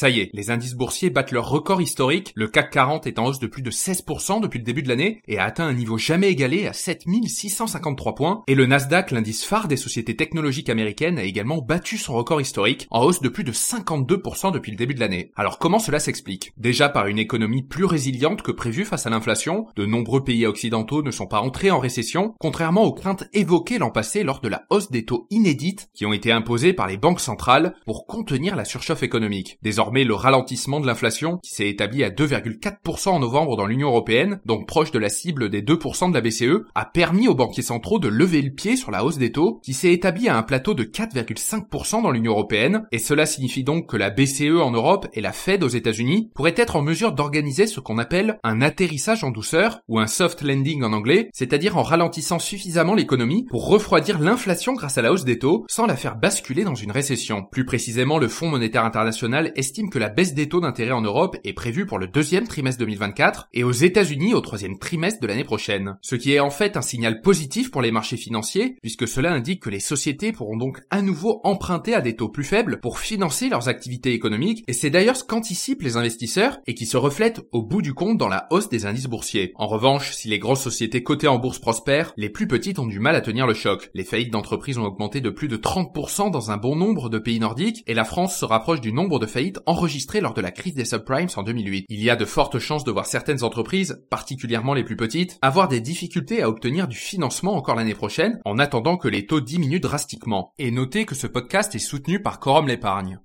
Ça y est, les indices boursiers battent leur record historique, le CAC 40 est en hausse de plus de 16% depuis le début de l'année et a atteint un niveau jamais égalé à 7653 points, et le Nasdaq, l'indice phare des sociétés technologiques américaines, a également battu son record historique, en hausse de plus de 52% depuis le début de l'année. Alors comment cela s'explique? Déjà par une économie plus résiliente que prévu face à l'inflation, de nombreux pays occidentaux ne sont pas entrés en récession, contrairement aux craintes évoquées l'an passé lors de la hausse des taux inédites qui ont été imposés par les banques centrales pour contenir la surchauffe économique. Désormais, le ralentissement de l'inflation, qui s'est établi à 2,4% en novembre dans l'Union européenne, donc proche de la cible des 2% de la BCE, a permis aux banquiers centraux de lever le pied sur la hausse des taux, qui s'est établi à un plateau de 4,5% dans l'Union européenne, et cela signifie donc que la BCE en Europe et la Fed aux États-Unis pourraient être en mesure d'organiser ce qu'on appelle un atterrissage en douceur, ou un soft landing en anglais, c'est-à-dire en ralentissant suffisamment l'économie pour refroidir l'inflation grâce à la hausse des taux, sans la faire basculer dans une récession. Plus précisément, le Fonds monétaire international estime que la baisse des taux d'intérêt en Europe est prévue pour le deuxième trimestre 2024 et aux États-Unis au troisième trimestre de l'année prochaine. Ce qui est en fait un signal positif pour les marchés financiers, puisque cela indique que les sociétés pourront donc à nouveau emprunter à des taux plus faibles pour financer leurs activités économiques, et c'est d'ailleurs ce qu'anticipent les investisseurs et qui se reflète au bout du compte dans la hausse des indices boursiers. En revanche, si les grosses sociétés cotées en bourse prospèrent, les plus petites ont du mal à tenir le choc. Les faillites d'entreprises ont augmenté de plus de 30% dans un bon nombre de pays nordiques, et la France se rapproche du nombre de faillites enregistrées lors de la crise des subprimes en 2008. Il y a de fortes chances de voir certaines entreprises, particulièrement les plus petites, avoir des difficultés à obtenir du financement encore l'année prochaine, en attendant que les taux diminuent drastiquement. Et notez que ce podcast est soutenu par Quorum l'épargne.